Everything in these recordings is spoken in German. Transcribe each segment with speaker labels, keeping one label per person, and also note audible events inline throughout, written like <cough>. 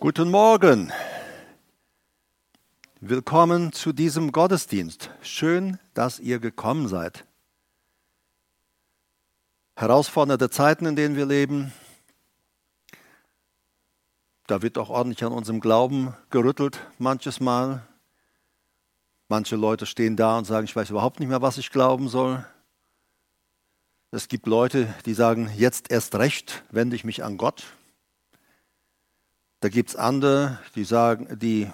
Speaker 1: Guten Morgen. Willkommen zu diesem Gottesdienst. Schön, dass ihr gekommen seid. Herausfordernde Zeiten, in denen wir leben. Da wird auch ordentlich an unserem Glauben gerüttelt, manches Mal. Manche Leute stehen da und sagen, ich weiß überhaupt nicht mehr, was ich glauben soll. Es gibt Leute, die sagen, jetzt erst recht wende ich mich an Gott. Da gibt es andere, die sagen, die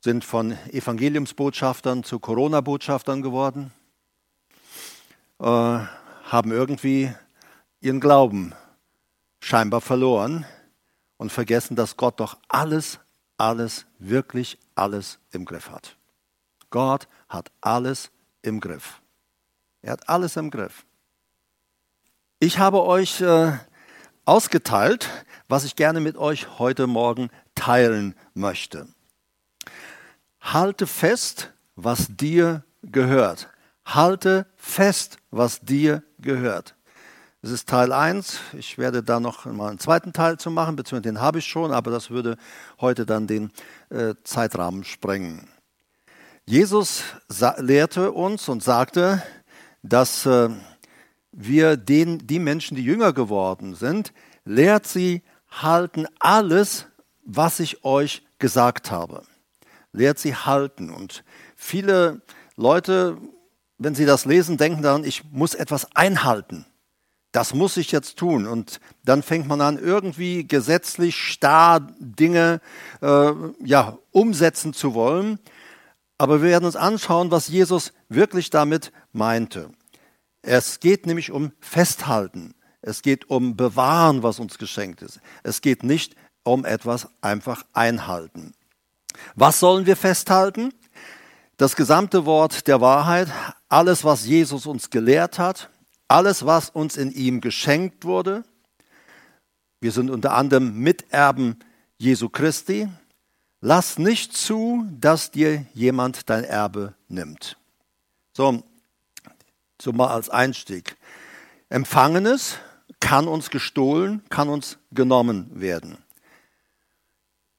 Speaker 1: sind von Evangeliumsbotschaftern zu Corona-Botschaftern geworden, äh, haben irgendwie ihren Glauben scheinbar verloren und vergessen, dass Gott doch alles, alles, wirklich alles im Griff hat. Gott hat alles im Griff. Er hat alles im Griff. Ich habe euch äh, ausgeteilt, was ich gerne mit euch heute Morgen teilen möchte. Halte fest, was dir gehört. Halte fest, was dir gehört. Das ist Teil 1. Ich werde da noch mal einen zweiten Teil zu machen, beziehungsweise den habe ich schon, aber das würde heute dann den äh, Zeitrahmen sprengen. Jesus lehrte uns und sagte, dass äh, wir den, die Menschen, die jünger geworden sind, lehrt sie halten alles, was ich euch gesagt habe. Lehrt sie halten. Und viele Leute, wenn sie das lesen, denken daran, ich muss etwas einhalten. Das muss ich jetzt tun. Und dann fängt man an, irgendwie gesetzlich starr Dinge äh, ja, umsetzen zu wollen. Aber wir werden uns anschauen, was Jesus wirklich damit meinte. Es geht nämlich um Festhalten. Es geht um Bewahren, was uns geschenkt ist. Es geht nicht um etwas einfach einhalten. Was sollen wir festhalten? Das gesamte Wort der Wahrheit, alles, was Jesus uns gelehrt hat, alles, was uns in ihm geschenkt wurde. Wir sind unter anderem Miterben Jesu Christi. Lass nicht zu, dass dir jemand dein Erbe nimmt. So, so mal als Einstieg. Empfangenes kann uns gestohlen, kann uns genommen werden.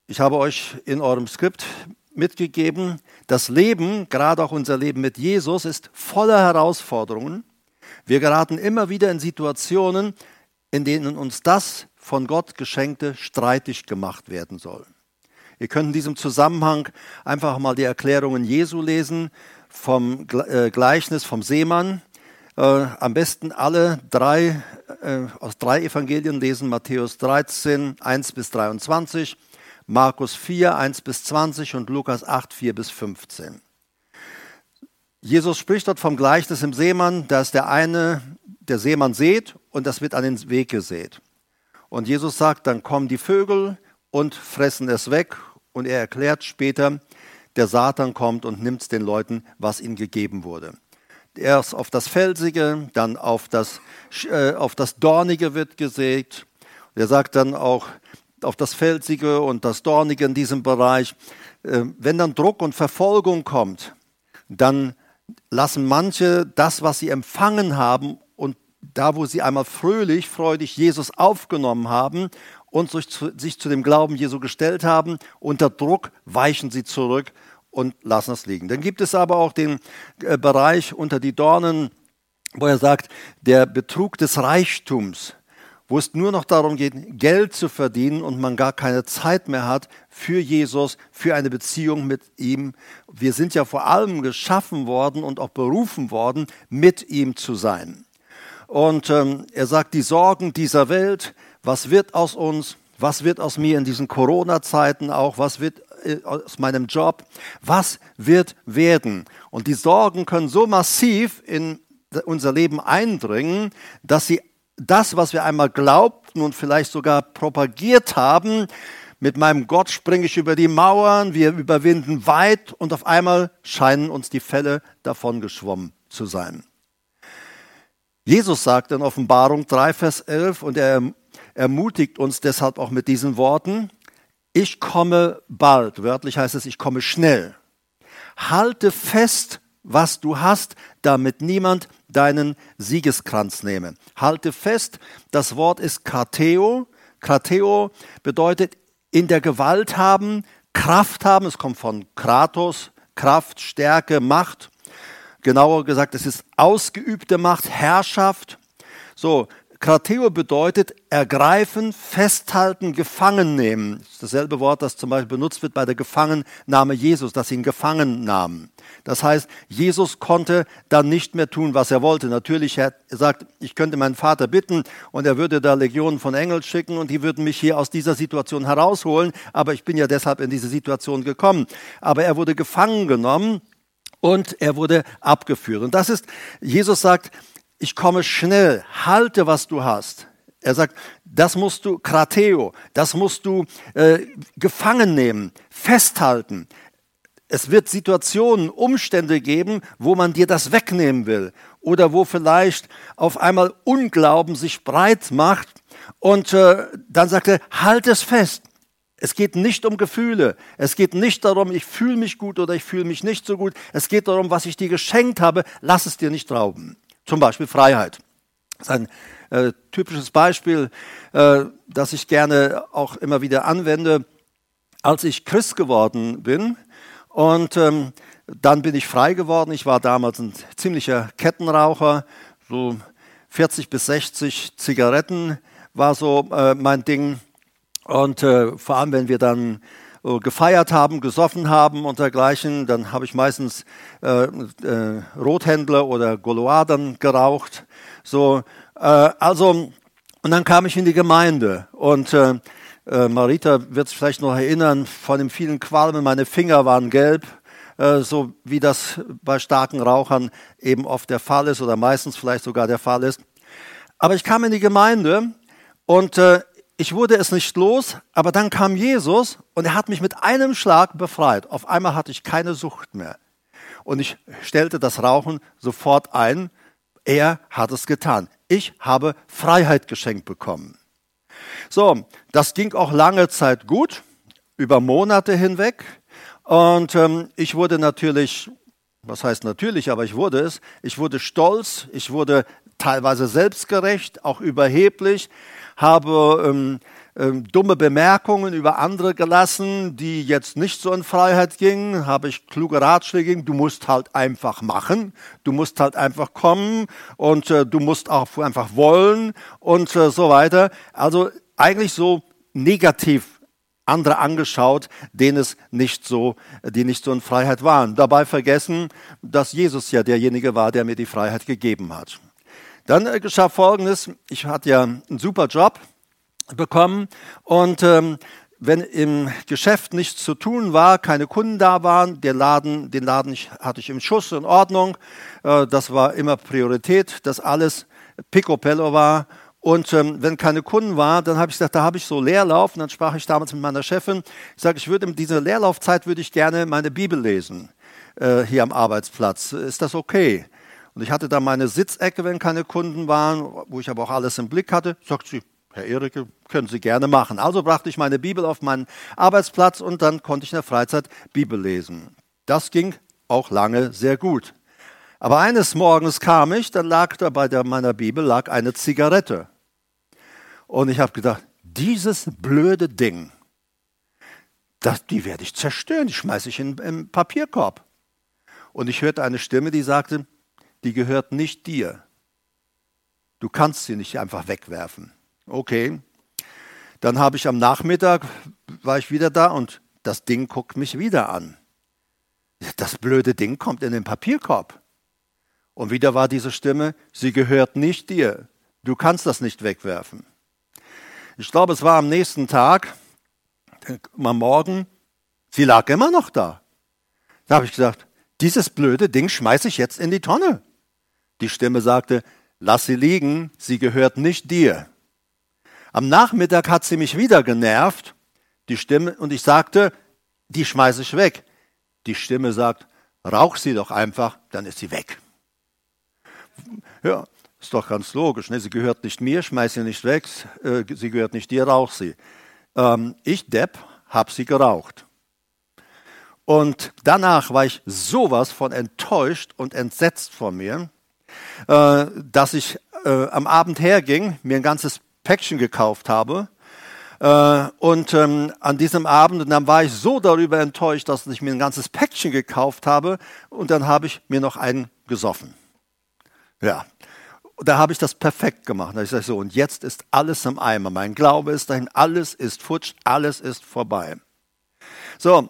Speaker 1: Ich habe euch in eurem Skript mitgegeben, das Leben, gerade auch unser Leben mit Jesus, ist voller Herausforderungen. Wir geraten immer wieder in Situationen, in denen uns das von Gott geschenkte streitig gemacht werden soll. Ihr könnt in diesem Zusammenhang einfach mal die Erklärungen Jesu lesen vom äh, Gleichnis vom Seemann. Äh, am besten alle drei äh, aus drei Evangelien lesen, Matthäus 13, 1 bis 23, Markus 4, 1 bis 20 und Lukas 8, 4 bis 15. Jesus spricht dort vom Gleichnis im Seemann, dass der eine, der Seemann sät und das wird an den Weg gesät. Und Jesus sagt, dann kommen die Vögel und fressen es weg. Und er erklärt später, der Satan kommt und nimmt den Leuten, was ihnen gegeben wurde erst auf das Felsige, dann auf das, äh, auf das Dornige wird gesät. Er sagt dann auch auf das Felsige und das Dornige in diesem Bereich. Äh, wenn dann Druck und Verfolgung kommt, dann lassen manche das, was sie empfangen haben und da, wo sie einmal fröhlich, freudig Jesus aufgenommen haben und sich zu, sich zu dem Glauben Jesu gestellt haben, unter Druck weichen sie zurück und lassen es liegen. Dann gibt es aber auch den äh, Bereich unter die Dornen, wo er sagt, der Betrug des Reichtums, wo es nur noch darum geht, Geld zu verdienen und man gar keine Zeit mehr hat für Jesus, für eine Beziehung mit ihm. Wir sind ja vor allem geschaffen worden und auch berufen worden, mit ihm zu sein. Und ähm, er sagt, die Sorgen dieser Welt, was wird aus uns, was wird aus mir in diesen Corona-Zeiten auch, was wird aus meinem Job, was wird werden? Und die Sorgen können so massiv in unser Leben eindringen, dass sie das, was wir einmal glaubten und vielleicht sogar propagiert haben, mit meinem Gott springe ich über die Mauern, wir überwinden weit und auf einmal scheinen uns die Fälle davon geschwommen zu sein. Jesus sagt in Offenbarung 3, Vers 11 und er ermutigt uns deshalb auch mit diesen Worten, ich komme bald, wörtlich heißt es, ich komme schnell. Halte fest, was du hast, damit niemand deinen Siegeskranz nehme. Halte fest, das Wort ist Krateo. Krateo bedeutet in der Gewalt haben, Kraft haben. Es kommt von Kratos, Kraft, Stärke, Macht. Genauer gesagt, es ist ausgeübte Macht, Herrschaft. So, Krateo bedeutet ergreifen, festhalten, gefangen nehmen. Das ist dasselbe Wort, das zum Beispiel benutzt wird bei der Gefangennahme Jesus, dass sie ihn gefangen nahmen. Das heißt, Jesus konnte dann nicht mehr tun, was er wollte. Natürlich, er sagt, ich könnte meinen Vater bitten und er würde da Legionen von Engeln schicken und die würden mich hier aus dieser Situation herausholen, aber ich bin ja deshalb in diese Situation gekommen. Aber er wurde gefangen genommen und er wurde abgeführt. Und das ist, Jesus sagt, ich komme schnell, halte, was du hast. Er sagt, das musst du, Krateo, das musst du äh, gefangen nehmen, festhalten. Es wird Situationen, Umstände geben, wo man dir das wegnehmen will oder wo vielleicht auf einmal Unglauben sich breit macht und äh, dann sagt er, halt es fest. Es geht nicht um Gefühle. Es geht nicht darum, ich fühle mich gut oder ich fühle mich nicht so gut. Es geht darum, was ich dir geschenkt habe, lass es dir nicht rauben. Zum Beispiel Freiheit. Das ist ein äh, typisches Beispiel, äh, das ich gerne auch immer wieder anwende. Als ich Christ geworden bin und ähm, dann bin ich frei geworden. Ich war damals ein ziemlicher Kettenraucher, so 40 bis 60 Zigaretten war so äh, mein Ding. Und äh, vor allem, wenn wir dann gefeiert haben, gesoffen haben und dergleichen, dann habe ich meistens äh, äh, Rothändler oder dann geraucht. So, äh, also, und dann kam ich in die Gemeinde und äh, äh, Marita wird sich vielleicht noch erinnern, von den vielen Qualmen, meine Finger waren gelb, so wie das bei starken Rauchern eben oft der Fall ist oder meistens vielleicht sogar der Fall ist. Aber ich kam in die Gemeinde und ich wurde es nicht los, aber dann kam Jesus und er hat mich mit einem Schlag befreit. Auf einmal hatte ich keine Sucht mehr. Und ich stellte das Rauchen sofort ein. Er hat es getan. Ich habe Freiheit geschenkt bekommen. So, das ging auch lange Zeit gut, über Monate hinweg. Und ähm, ich wurde natürlich, was heißt natürlich, aber ich wurde es, ich wurde stolz, ich wurde teilweise selbstgerecht, auch überheblich habe ähm, ähm, dumme Bemerkungen über andere gelassen, die jetzt nicht so in Freiheit gingen, habe ich kluge Ratschläge gegeben, du musst halt einfach machen, du musst halt einfach kommen und äh, du musst auch einfach wollen und äh, so weiter. Also eigentlich so negativ andere angeschaut, denen es nicht so, die nicht so in Freiheit waren. Dabei vergessen, dass Jesus ja derjenige war, der mir die Freiheit gegeben hat. Dann äh, geschah Folgendes. Ich hatte ja einen super Job bekommen und ähm, wenn im Geschäft nichts zu tun war, keine Kunden da waren, der Laden, den Laden hatte ich im Schuss in Ordnung. Äh, das war immer Priorität, dass alles picopello war. Und ähm, wenn keine Kunden waren, dann habe ich gesagt, da habe ich so Leerlauf. Und dann sprach ich damals mit meiner Chefin. Ich sage, ich würde in dieser Leerlaufzeit würde ich gerne meine Bibel lesen äh, hier am Arbeitsplatz. Ist das okay? Und ich hatte da meine Sitzecke, wenn keine Kunden waren, wo ich aber auch alles im Blick hatte. Sagt sie, Herr Erike, können Sie gerne machen. Also brachte ich meine Bibel auf meinen Arbeitsplatz und dann konnte ich in der Freizeit Bibel lesen. Das ging auch lange sehr gut. Aber eines Morgens kam ich, dann lag da bei der, meiner Bibel lag eine Zigarette. Und ich habe gedacht, dieses blöde Ding, das, die werde ich zerstören, die schmeiße ich in den Papierkorb. Und ich hörte eine Stimme, die sagte, die gehört nicht dir. Du kannst sie nicht einfach wegwerfen. Okay. Dann habe ich am Nachmittag, war ich wieder da und das Ding guckt mich wieder an. Das blöde Ding kommt in den Papierkorb. Und wieder war diese Stimme, sie gehört nicht dir. Du kannst das nicht wegwerfen. Ich glaube, es war am nächsten Tag, am Morgen, sie lag immer noch da. Da habe ich gesagt, dieses blöde Ding schmeiße ich jetzt in die Tonne. Die Stimme sagte, lass sie liegen, sie gehört nicht dir. Am Nachmittag hat sie mich wieder genervt, die Stimme, und ich sagte, die schmeiße ich weg. Die Stimme sagt, rauch sie doch einfach, dann ist sie weg. Ja, ist doch ganz logisch. Ne? Sie gehört nicht mir, schmeiß sie nicht weg, äh, sie gehört nicht dir, rauch sie. Ähm, ich, Depp, hab sie geraucht. Und danach war ich sowas von enttäuscht und entsetzt von mir, dass ich äh, am Abend herging, mir ein ganzes Päckchen gekauft habe Äh, und ähm, an diesem Abend, und dann war ich so darüber enttäuscht, dass ich mir ein ganzes Päckchen gekauft habe und dann habe ich mir noch einen gesoffen. Ja, da habe ich das perfekt gemacht. Da ich sage so, und jetzt ist alles im Eimer. Mein Glaube ist dahin, alles ist futsch, alles ist vorbei. So,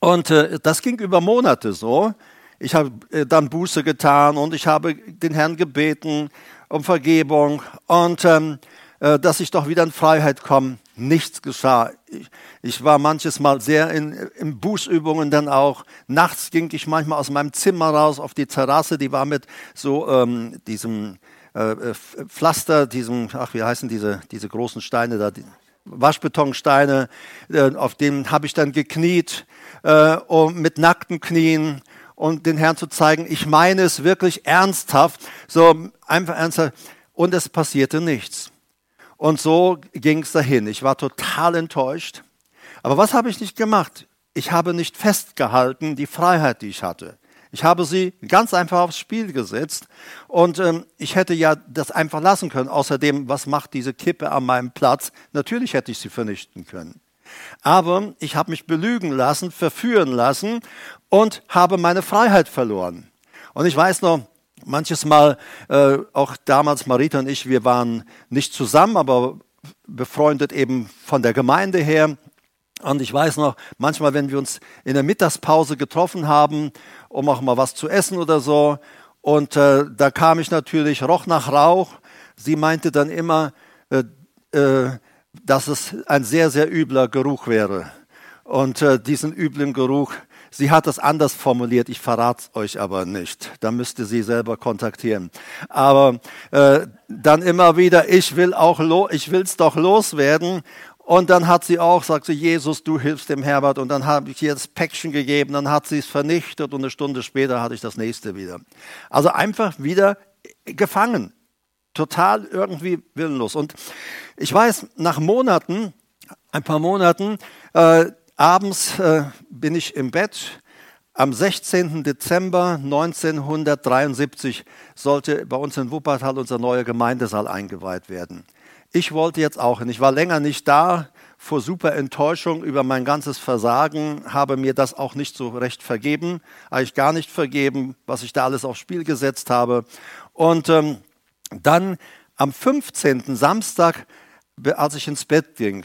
Speaker 1: und äh, das ging über Monate so. Ich habe äh, dann Buße getan und ich habe den Herrn gebeten um Vergebung und ähm, äh, dass ich doch wieder in Freiheit komme. Nichts geschah. Ich, ich war manches Mal sehr in, in Bußübungen dann auch. Nachts ging ich manchmal aus meinem Zimmer raus auf die Terrasse, die war mit so ähm, diesem äh, äh Pflaster, diesem, ach wie heißen diese, diese großen Steine da, die Waschbetonsteine, äh, auf denen habe ich dann gekniet äh, mit nackten Knien und den Herrn zu zeigen, ich meine es wirklich ernsthaft, so einfach ernsthaft. Und es passierte nichts. Und so ging es dahin. Ich war total enttäuscht. Aber was habe ich nicht gemacht? Ich habe nicht festgehalten die Freiheit, die ich hatte. Ich habe sie ganz einfach aufs Spiel gesetzt und ähm, ich hätte ja das einfach lassen können. Außerdem, was macht diese Kippe an meinem Platz? Natürlich hätte ich sie vernichten können. Aber ich habe mich belügen lassen, verführen lassen und habe meine Freiheit verloren. Und ich weiß noch, manches Mal, äh, auch damals Marita und ich, wir waren nicht zusammen, aber befreundet eben von der Gemeinde her. Und ich weiß noch, manchmal, wenn wir uns in der Mittagspause getroffen haben, um auch mal was zu essen oder so, und äh, da kam ich natürlich, roch nach Rauch. Sie meinte dann immer, äh, äh, dass es ein sehr, sehr übler Geruch wäre. Und äh, diesen üblen Geruch, Sie hat das anders formuliert, ich verrate es euch aber nicht. Da müsst ihr sie selber kontaktieren. Aber äh, dann immer wieder, ich will auch, lo ich will's doch loswerden. Und dann hat sie auch, sagt sie, Jesus, du hilfst dem Herbert. Und dann habe ich ihr das Päckchen gegeben, dann hat sie es vernichtet und eine Stunde später hatte ich das nächste wieder. Also einfach wieder gefangen. Total irgendwie willenlos. Und ich weiß, nach Monaten, ein paar Monaten, äh, Abends äh, bin ich im Bett. Am 16. Dezember 1973 sollte bei uns in Wuppertal unser neuer Gemeindesaal eingeweiht werden. Ich wollte jetzt auch hin. Ich war länger nicht da, vor super Enttäuschung über mein ganzes Versagen, habe mir das auch nicht so recht vergeben, eigentlich gar nicht vergeben, was ich da alles aufs Spiel gesetzt habe. Und ähm, dann am 15. Samstag, als ich ins Bett ging,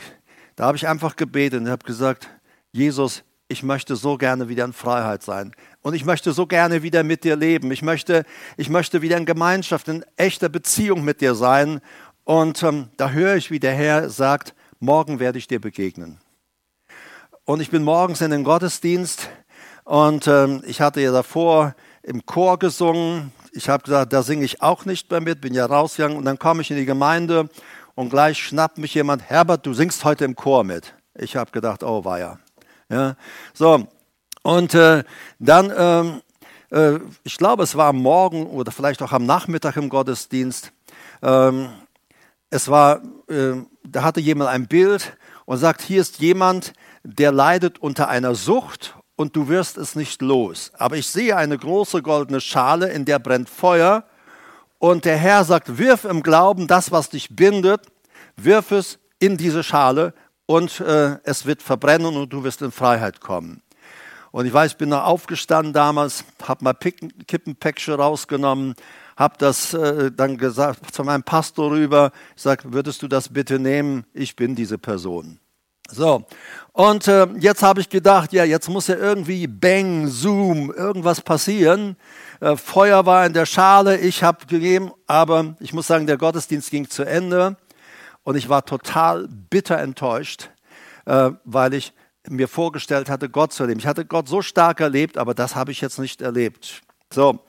Speaker 1: da habe ich einfach gebetet und habe gesagt, Jesus, ich möchte so gerne wieder in Freiheit sein. Und ich möchte so gerne wieder mit dir leben. Ich möchte, ich möchte wieder in Gemeinschaft, in echter Beziehung mit dir sein. Und ähm, da höre ich, wie der Herr sagt, morgen werde ich dir begegnen. Und ich bin morgens in den Gottesdienst und ähm, ich hatte ja davor im Chor gesungen. Ich habe gesagt, da singe ich auch nicht mehr mit, bin ja rausgegangen. Und dann komme ich in die Gemeinde und gleich schnappt mich jemand, Herbert, du singst heute im Chor mit. Ich habe gedacht, oh weia. Ja, so, und äh, dann, ähm, äh, ich glaube, es war am Morgen oder vielleicht auch am Nachmittag im Gottesdienst. Ähm, es war, äh, da hatte jemand ein Bild und sagt, hier ist jemand, der leidet unter einer Sucht und du wirst es nicht los. Aber ich sehe eine große goldene Schale, in der brennt Feuer und der Herr sagt, wirf im Glauben das, was dich bindet, wirf es in diese Schale und äh, es wird verbrennen und du wirst in Freiheit kommen. Und ich weiß, ich bin da aufgestanden damals, habe mal Kippenpäckchen rausgenommen, habe das äh, dann gesagt zu meinem Pastor rüber, ich sage, würdest du das bitte nehmen? Ich bin diese Person. So, und äh, jetzt habe ich gedacht, ja, jetzt muss ja irgendwie Bang, Zoom, irgendwas passieren. Äh, Feuer war in der Schale, ich habe gegeben, aber ich muss sagen, der Gottesdienst ging zu Ende. Und ich war total bitter enttäuscht, äh, weil ich mir vorgestellt hatte, Gott zu erleben. Ich hatte Gott so stark erlebt, aber das habe ich jetzt nicht erlebt. So,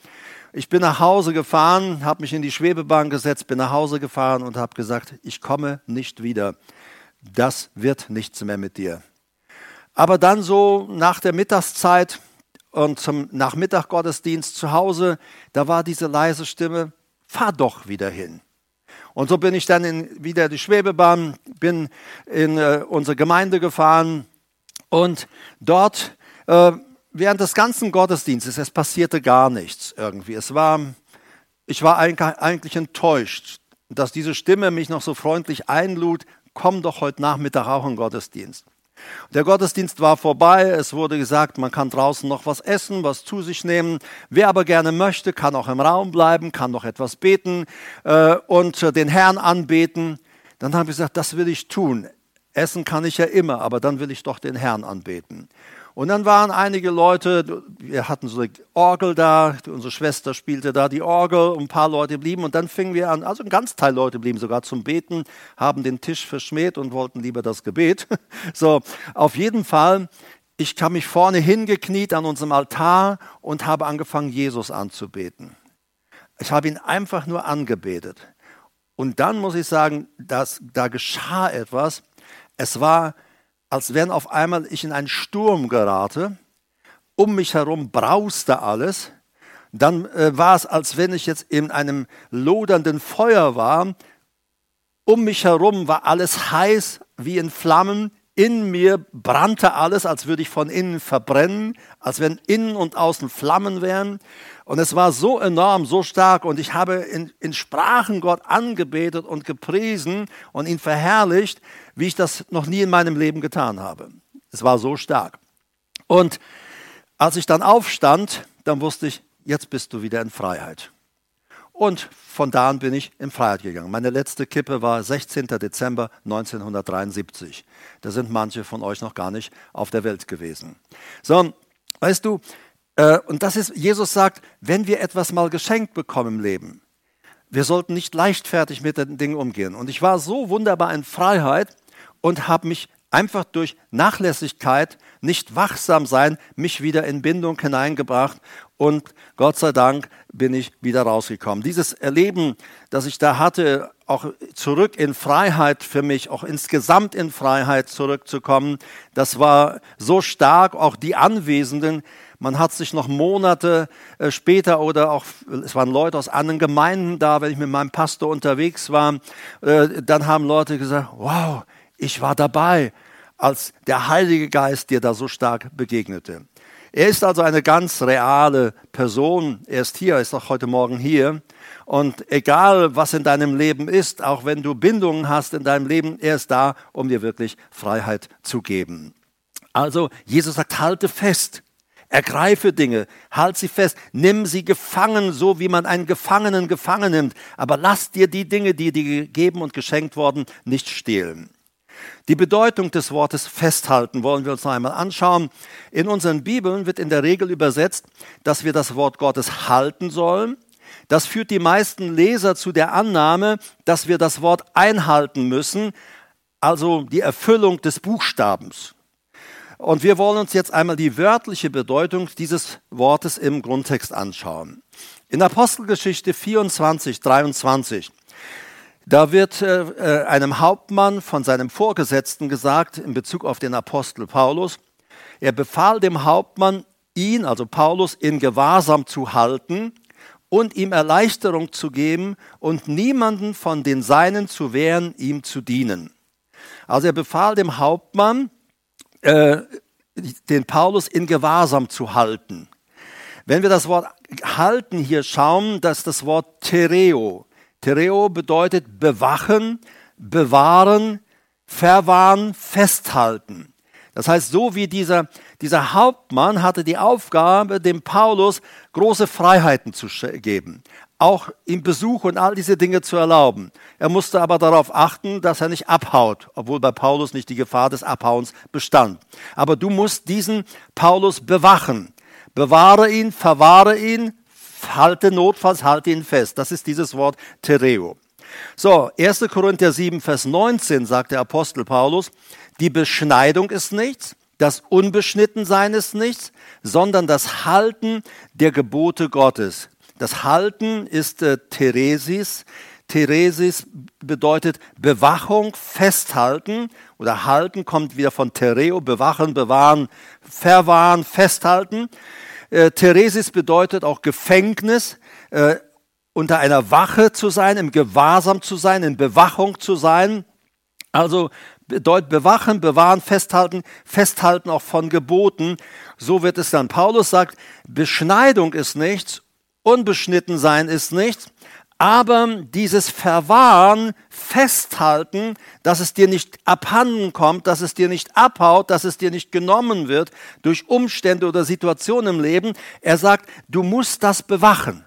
Speaker 1: ich bin nach Hause gefahren, habe mich in die Schwebebahn gesetzt, bin nach Hause gefahren und habe gesagt, ich komme nicht wieder. Das wird nichts mehr mit dir. Aber dann so nach der Mittagszeit und zum Nachmittaggottesdienst zu Hause, da war diese leise Stimme, fahr doch wieder hin. Und so bin ich dann in, wieder die Schwebebahn, bin in äh, unsere Gemeinde gefahren und dort äh, während des ganzen Gottesdienstes, es passierte gar nichts irgendwie. Es war, ich war eigentlich enttäuscht, dass diese Stimme mich noch so freundlich einlud, komm doch heute Nachmittag auch in den Gottesdienst. Der Gottesdienst war vorbei. Es wurde gesagt, man kann draußen noch was essen, was zu sich nehmen. Wer aber gerne möchte, kann auch im Raum bleiben, kann noch etwas beten äh, und äh, den Herrn anbeten. Dann habe ich gesagt, das will ich tun. Essen kann ich ja immer, aber dann will ich doch den Herrn anbeten. Und dann waren einige Leute, wir hatten so eine Orgel da, unsere Schwester spielte da die Orgel, ein paar Leute blieben und dann fingen wir an, also ein ganz Teil Leute blieben sogar zum Beten, haben den Tisch verschmäht und wollten lieber das Gebet. <laughs> So, auf jeden Fall, ich kam mich vorne hingekniet an unserem Altar und habe angefangen, Jesus anzubeten. Ich habe ihn einfach nur angebetet. Und dann muss ich sagen, dass, da geschah etwas. Es war als wenn auf einmal ich in einen Sturm gerate. Um mich herum brauste alles. Dann äh, war es, als wenn ich jetzt in einem lodernden Feuer war. Um mich herum war alles heiß wie in Flammen. In mir brannte alles, als würde ich von innen verbrennen, als wenn innen und außen Flammen wären. Und es war so enorm, so stark. Und ich habe in, in Sprachen Gott angebetet und gepriesen und ihn verherrlicht, wie ich das noch nie in meinem Leben getan habe. Es war so stark. Und als ich dann aufstand, dann wusste ich, jetzt bist du wieder in Freiheit. Und von da an bin ich in Freiheit gegangen. Meine letzte Kippe war 16. Dezember 1973. Da sind manche von euch noch gar nicht auf der Welt gewesen. So, weißt du, äh, und das ist, Jesus sagt, wenn wir etwas mal geschenkt bekommen im Leben, wir sollten nicht leichtfertig mit den Dingen umgehen. Und ich war so wunderbar in Freiheit, und habe mich einfach durch Nachlässigkeit, nicht wachsam sein, mich wieder in Bindung hineingebracht und Gott sei Dank bin ich wieder rausgekommen. Dieses Erleben, das ich da hatte, auch zurück in Freiheit für mich, auch insgesamt in Freiheit zurückzukommen, das war so stark, auch die Anwesenden, man hat sich noch Monate äh, später oder auch, es waren Leute aus anderen Gemeinden da, wenn ich mit meinem Pastor unterwegs war, äh, dann haben Leute gesagt, wow, ich war dabei, als der Heilige Geist dir da so stark begegnete. Er ist also eine ganz reale Person. Er ist hier, er ist auch heute Morgen hier. Und egal, was in deinem Leben ist, auch wenn du Bindungen hast in deinem Leben, er ist da, um dir wirklich Freiheit zu geben. Also Jesus sagt, halte fest. Ergreife Dinge, halt sie fest, nimm sie gefangen, so wie man einen Gefangenen gefangen nimmt. Aber lass dir die Dinge, die dir gegeben und geschenkt worden, nicht stehlen. Die Bedeutung des Wortes festhalten wollen wir uns noch einmal anschauen. In unseren Bibeln wird in der Regel übersetzt, dass wir das Wort Gottes halten sollen. Das führt die meisten Leser zu der Annahme, dass wir das Wort einhalten müssen, also die Erfüllung des Buchstabens. Und wir wollen uns jetzt einmal die wörtliche Bedeutung dieses Wortes im Grundtext anschauen. In Apostelgeschichte 24, 23 da wird äh, äh, einem Hauptmann von seinem Vorgesetzten gesagt, in Bezug auf den Apostel Paulus, er befahl dem Hauptmann, ihn, also Paulus, in Gewahrsam zu halten und ihm Erleichterung zu geben und niemanden von den Seinen zu wehren, ihm zu dienen. Also er befahl dem Hauptmann, äh, den Paulus in Gewahrsam zu halten. Wenn wir das Wort halten hier schauen, das ist das Wort Tereo. Tereo bedeutet bewachen, bewahren, verwahren, festhalten. Das heißt, so wie dieser, dieser Hauptmann hatte die Aufgabe, dem Paulus große Freiheiten zu geben, auch ihm Besuch und all diese Dinge zu erlauben. Er musste aber darauf achten, dass er nicht abhaut, obwohl bei Paulus nicht die Gefahr des Abhauens bestand. Aber du musst diesen Paulus bewachen. Bewahre ihn, verwahre ihn, halte notfalls, halte ihn fest. Das ist dieses Wort Tereo. So, 1. Korinther 7, Vers 19 sagt der Apostel Paulus, die Beschneidung ist nichts, das Unbeschnittensein ist nichts, sondern das Halten der Gebote Gottes. Das Halten ist äh, Theresis. Theresis bedeutet Bewachung, festhalten oder halten kommt wieder von Tereo, bewachen, bewahren, verwahren, festhalten. Äh, Theresis bedeutet auch Gefängnis, äh, unter einer Wache zu sein, im Gewahrsam zu sein, in Bewachung zu sein. Also bedeutet bewachen, bewahren, festhalten, festhalten auch von Geboten. So wird es dann. Paulus sagt, Beschneidung ist nichts, unbeschnitten sein ist nichts, Aber dieses Verwahren, Festhalten, dass es dir nicht abhanden kommt, dass es dir nicht abhaut, dass es dir nicht genommen wird durch Umstände oder Situationen im Leben, er sagt, du musst das bewachen.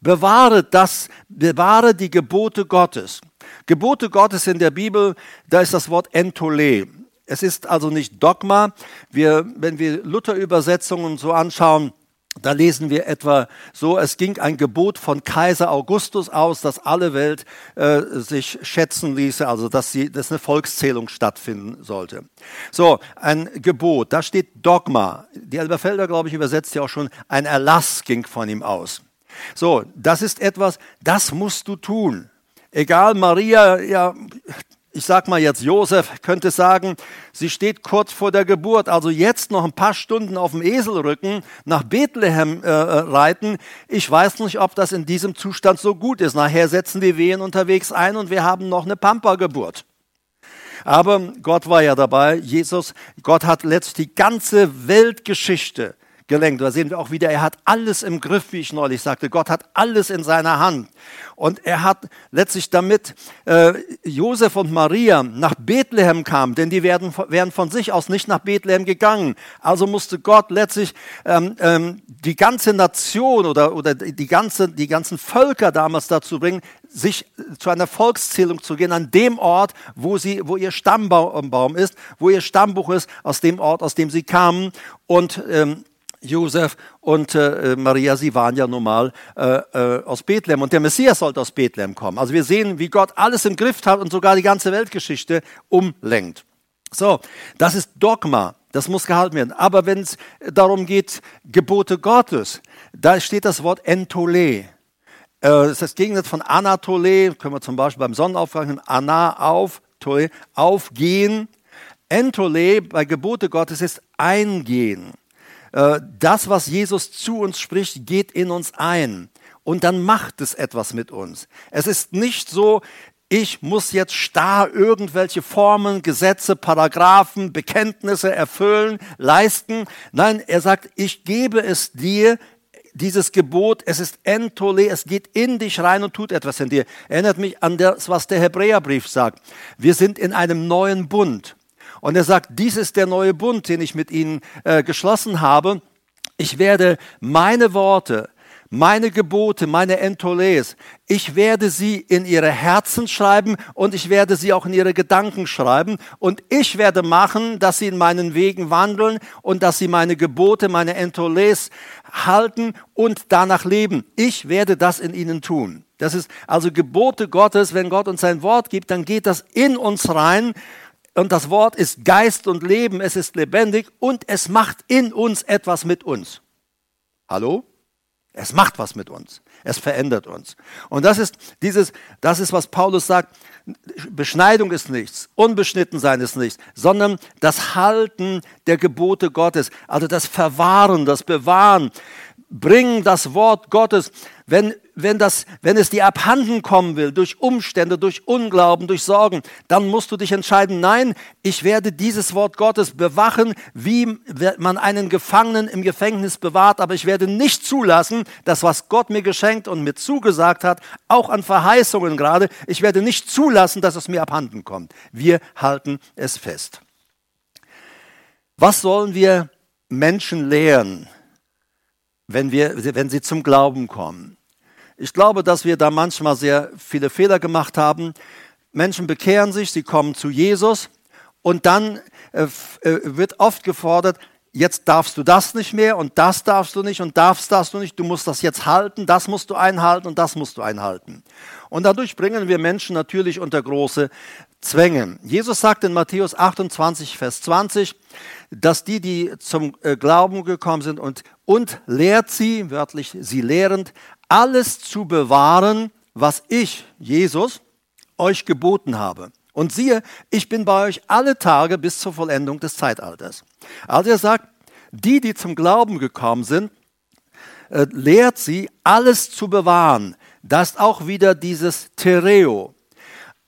Speaker 1: Bewahre das, bewahre die Gebote Gottes. Gebote Gottes in der Bibel, da ist das Wort Entole. Es ist also nicht Dogma. Wir, wenn wir Luther-Übersetzungen so anschauen, da lesen wir etwa so, es ging ein Gebot von Kaiser Augustus aus, dass alle Welt äh, sich schätzen ließe, also dass, sie, dass eine Volkszählung stattfinden sollte. So, ein Gebot, da steht Dogma. Die Elberfelder, glaube ich, übersetzt ja auch schon, ein Erlass ging von ihm aus. So, das ist etwas, das musst du tun. Egal, Maria, ja, ich sag mal jetzt, Josef könnte sagen, sie steht kurz vor der Geburt, also jetzt noch ein paar Stunden auf dem Eselrücken nach Bethlehem äh, äh, reiten. Ich weiß nicht, ob das in diesem Zustand so gut ist. Nachher setzen die Wehen unterwegs ein und wir haben noch eine Pampa-Geburt. Aber Gott war ja dabei. Jesus, Gott hat letztlich die ganze Weltgeschichte gelenkt. Da sehen wir auch wieder, er hat alles im Griff, wie ich neulich sagte. Gott hat alles in seiner Hand. Und er hat letztlich damit äh, Josef und Maria nach Bethlehem kamen, denn die werden, wären von sich aus nicht nach Bethlehem gegangen. Also musste Gott letztlich ähm, ähm, die ganze Nation oder, oder die, ganze, die ganzen Völker damals dazu bringen, sich zu einer Volkszählung zu gehen, an dem Ort, wo, sie, wo ihr Stammbaum ist, wo ihr Stammbuch ist, aus dem Ort, aus dem sie kamen. Und ähm, Josef und äh, Maria, sie waren ja nun mal äh, äh, aus Bethlehem und der Messias sollte aus Bethlehem kommen. Also wir sehen, wie Gott alles im Griff hat und sogar die ganze Weltgeschichte umlenkt. So, das ist Dogma, das muss gehalten werden. Aber wenn es darum geht, Gebote Gottes, da steht das Wort Entole. Äh, das ist das Gegenteil von Anatole, können wir zum Beispiel beim Sonnenaufgang nehmen, Ana auf, Tole, aufgehen. Entole bei Gebote Gottes ist eingehen. Äh, das, was Jesus zu uns spricht, geht in uns ein. Und dann macht es etwas mit uns. Es ist nicht so, ich muss jetzt starr irgendwelche Formen, Gesetze, Paragraphen, Bekenntnisse erfüllen, leisten. Nein, er sagt, ich gebe es dir, dieses Gebot, es ist Entole, es geht in dich rein und tut etwas in dir. Erinnert mich an das, was der Hebräerbrief sagt. Wir sind in einem neuen Bund. Und er sagt, dies ist der neue Bund, den ich mit ihnen äh, geschlossen habe. Ich werde meine Worte, meine Gebote, meine Entoles, ich werde sie in ihre Herzen schreiben und ich werde sie auch in ihre Gedanken schreiben und ich werde machen, dass sie in meinen Wegen wandeln und dass sie meine Gebote, meine Entoles halten und danach leben. Ich werde das in ihnen tun. Das ist also Gebote Gottes. Wenn Gott uns sein Wort gibt, dann geht das in uns rein und das Wort ist Geist und Leben, es ist lebendig und es macht in uns etwas mit uns. Hallo? Es macht was mit uns. Es verändert uns. Und das ist dieses, das ist, was Paulus sagt. Beschneidung ist nichts, unbeschnitten sein ist nichts, sondern das Halten der Gebote Gottes, also das Verwahren, das Bewahren, bringen das Wort Gottes, wenn, wenn, das, wenn es dir abhanden kommen will, durch Umstände, durch Unglauben, durch Sorgen, dann musst du dich entscheiden, nein, ich werde dieses Wort Gottes bewachen, wie man einen Gefangenen im Gefängnis bewahrt, aber ich werde nicht zulassen, dass was Gott mir geschenkt und mir zugesagt hat, auch an Verheißungen gerade, ich werde nicht zulassen, dass es mir abhanden kommt. Wir halten es fest. Was sollen wir Menschen lehren? wenn, wir, wenn sie zum Glauben kommen. Ich glaube, dass wir da manchmal sehr viele Fehler gemacht haben. Menschen bekehren sich, sie kommen zu Jesus und dann äh, äh, wird oft gefordert, jetzt darfst du das nicht mehr und das darfst du nicht und darfst das du nicht, du musst das jetzt halten, das musst du einhalten und das musst du einhalten. Und dadurch bringen wir Menschen natürlich unter große Zwänge. Jesus sagt in Matthäus 28, Vers 20, dass die, die zum äh, Glauben gekommen sind und, und lehrt sie, wörtlich sie lehrend, alles zu bewahren, was ich, Jesus, euch geboten habe. Und siehe, ich bin bei euch alle Tage bis zur Vollendung des Zeitalters. Also er sagt, die, die zum Glauben gekommen sind, äh, lehrt sie, alles zu bewahren. Das ist auch wieder dieses Tereo.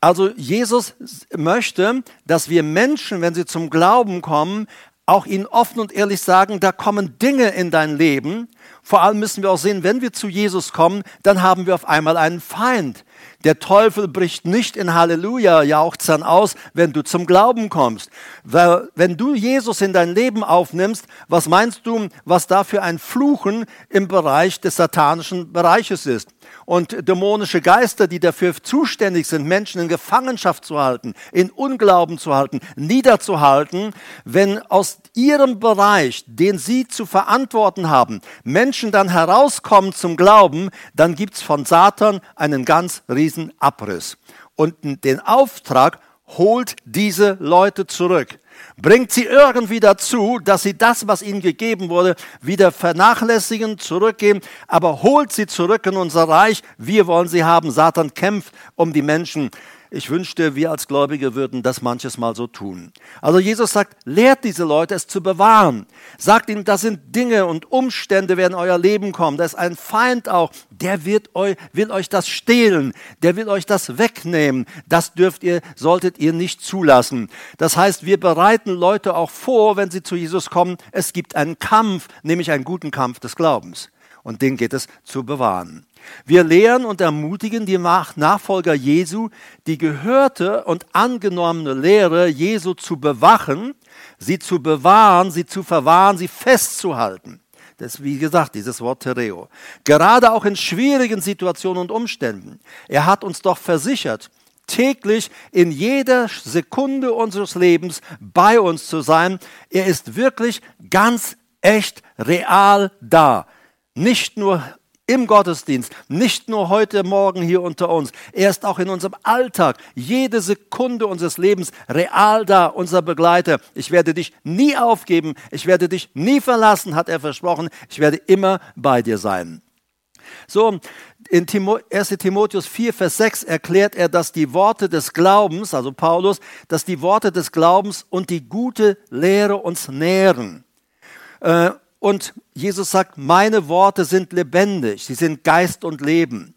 Speaker 1: Also Jesus möchte, dass wir Menschen, wenn sie zum Glauben kommen, auch ihnen offen und ehrlich sagen, da kommen Dinge in dein Leben, Vor allem müssen wir auch sehen, wenn wir zu Jesus kommen, dann haben wir auf einmal einen Feind. Der Teufel bricht nicht in Halleluja jauchzern aus, wenn du zum Glauben kommst. Wenn du Jesus in dein Leben aufnimmst, was meinst du, was da für ein Fluchen im Bereich des satanischen Bereiches ist? und dämonische Geister, die dafür zuständig sind, Menschen in Gefangenschaft zu halten, in Unglauben zu halten, niederzuhalten, wenn aus ihrem Bereich, den sie zu verantworten haben, Menschen dann herauskommen zum Glauben, dann gibt's von Satan einen ganz riesen Abriss. Und den Auftrag holt diese Leute zurück bringt sie irgendwie dazu, dass sie das, was ihnen gegeben wurde, wieder vernachlässigen, zurückgeben, aber holt sie zurück in unser Reich. Wir wollen sie haben. Satan kämpft um die Menschen. Ich wünschte, wir als Gläubige würden das manches Mal so tun. Also Jesus sagt, lehrt diese Leute es zu bewahren. Sagt ihnen, das sind Dinge und Umstände werden euer Leben kommen. Da ist ein Feind auch, der wird euch, will euch das stehlen, der will euch das wegnehmen. Das dürft ihr, solltet ihr nicht zulassen. Das heißt, wir bereiten Leute auch vor, wenn sie zu Jesus kommen. Es gibt einen Kampf, nämlich einen guten Kampf des Glaubens. Und den geht es zu bewahren. Wir lehren und ermutigen die Nachfolger Jesu, die gehörte und angenommene Lehre Jesu zu bewachen, sie zu bewahren, sie zu verwahren, sie festzuhalten. Das ist, wie gesagt, dieses Wort Tereo. Gerade auch in schwierigen Situationen und Umständen. Er hat uns doch versichert, täglich in jeder Sekunde unseres Lebens bei uns zu sein. Er ist wirklich ganz echt real da. Nicht nur im Gottesdienst, nicht nur heute Morgen hier unter uns, er ist auch in unserem Alltag, jede Sekunde unseres Lebens real da, unser Begleiter. Ich werde dich nie aufgeben, ich werde dich nie verlassen, hat er versprochen, ich werde immer bei dir sein. So, in 1 Timotheus 4, Vers 6 erklärt er, dass die Worte des Glaubens, also Paulus, dass die Worte des Glaubens und die gute Lehre uns nähren. Äh, und Jesus sagt, meine Worte sind lebendig, sie sind Geist und Leben.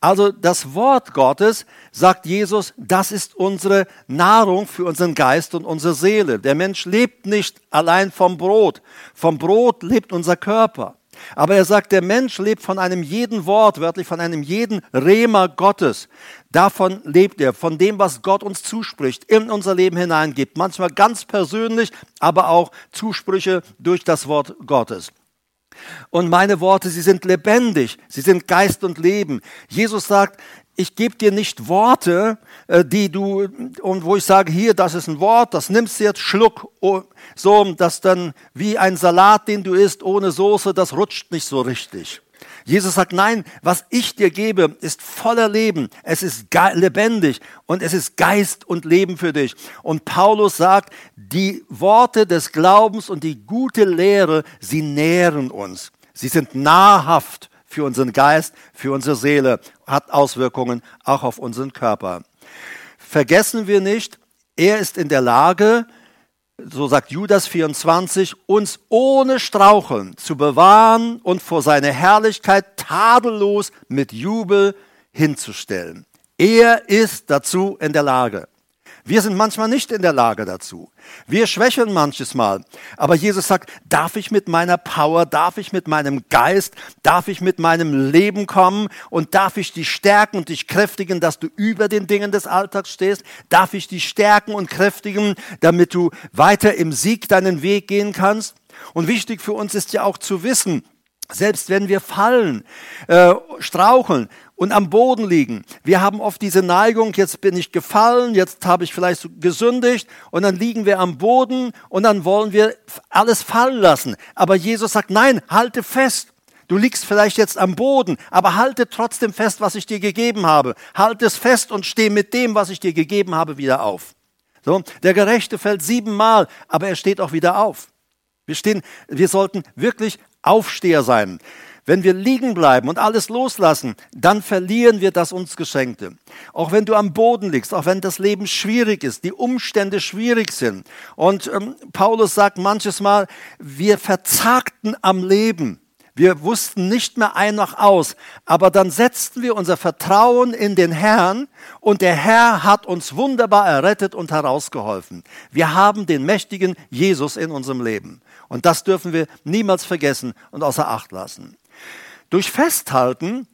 Speaker 1: Also das Wort Gottes, sagt Jesus, das ist unsere Nahrung für unseren Geist und unsere Seele. Der Mensch lebt nicht allein vom Brot. Vom Brot lebt unser Körper. Aber er sagt, der Mensch lebt von einem jeden Wort, wörtlich von einem jeden Rema Gottes. Davon lebt er, von dem, was Gott uns zuspricht, in unser Leben hineingibt. Manchmal ganz persönlich, aber auch Zusprüche durch das Wort Gottes. Und meine Worte, sie sind lebendig, sie sind Geist und Leben. Jesus sagt, ich gebe dir nicht Worte, äh, die du, und wo ich sage, hier, das ist ein Wort, das nimmst du jetzt, schluck, oh, so, dass dann wie ein Salat, den du isst, ohne Soße, das rutscht nicht so richtig. Jesus sagt, nein, was ich dir gebe, ist voller Leben. Es ist lebendig und es ist Geist und Leben für dich. Und Paulus sagt, die Worte des Glaubens und die gute Lehre, sie nähren uns. Sie sind nahrhaft für unseren Geist, für unsere Seele, hat Auswirkungen auch auf unseren Körper. Vergessen wir nicht, er ist in der Lage, so sagt Judas 24, uns ohne Straucheln zu bewahren und vor seine Herrlichkeit tadellos mit Jubel hinzustellen. Er ist dazu in der Lage. Wir sind manchmal nicht in der Lage dazu. Wir schwächeln manches Mal. Aber Jesus sagt, darf ich mit meiner Power, darf ich mit meinem Geist, darf ich mit meinem Leben kommen und darf ich dich stärken und dich kräftigen, dass du über den Dingen des Alltags stehst? Darf ich dich stärken und kräftigen, damit du weiter im Sieg deinen Weg gehen kannst? Und wichtig für uns ist ja auch zu wissen, selbst wenn wir fallen, äh, straucheln und am Boden liegen, wir haben oft diese Neigung, jetzt bin ich gefallen, jetzt habe ich vielleicht gesündigt und dann liegen wir am Boden und dann wollen wir alles fallen lassen. Aber Jesus sagt, nein, halte fest. Du liegst vielleicht jetzt am Boden, aber halte trotzdem fest, was ich dir gegeben habe. Halte es fest und steh mit dem, was ich dir gegeben habe, wieder auf. So, der Gerechte fällt siebenmal, aber er steht auch wieder auf. Wir stehen, wir sollten wirklich Aufsteher sein. Wenn wir liegen bleiben und alles loslassen, dann verlieren wir das uns Geschenkte. Auch wenn du am Boden liegst, auch wenn das Leben schwierig ist, die Umstände schwierig sind. Und ähm, Paulus sagt manches Mal, wir verzagten am Leben. Wir wussten nicht mehr ein noch aus, aber dann setzten wir unser Vertrauen in den Herrn und der Herr hat uns wunderbar errettet und herausgeholfen. Wir haben den mächtigen Jesus in unserem Leben. Und das dürfen wir niemals vergessen und außer Acht lassen. Durch Festhalten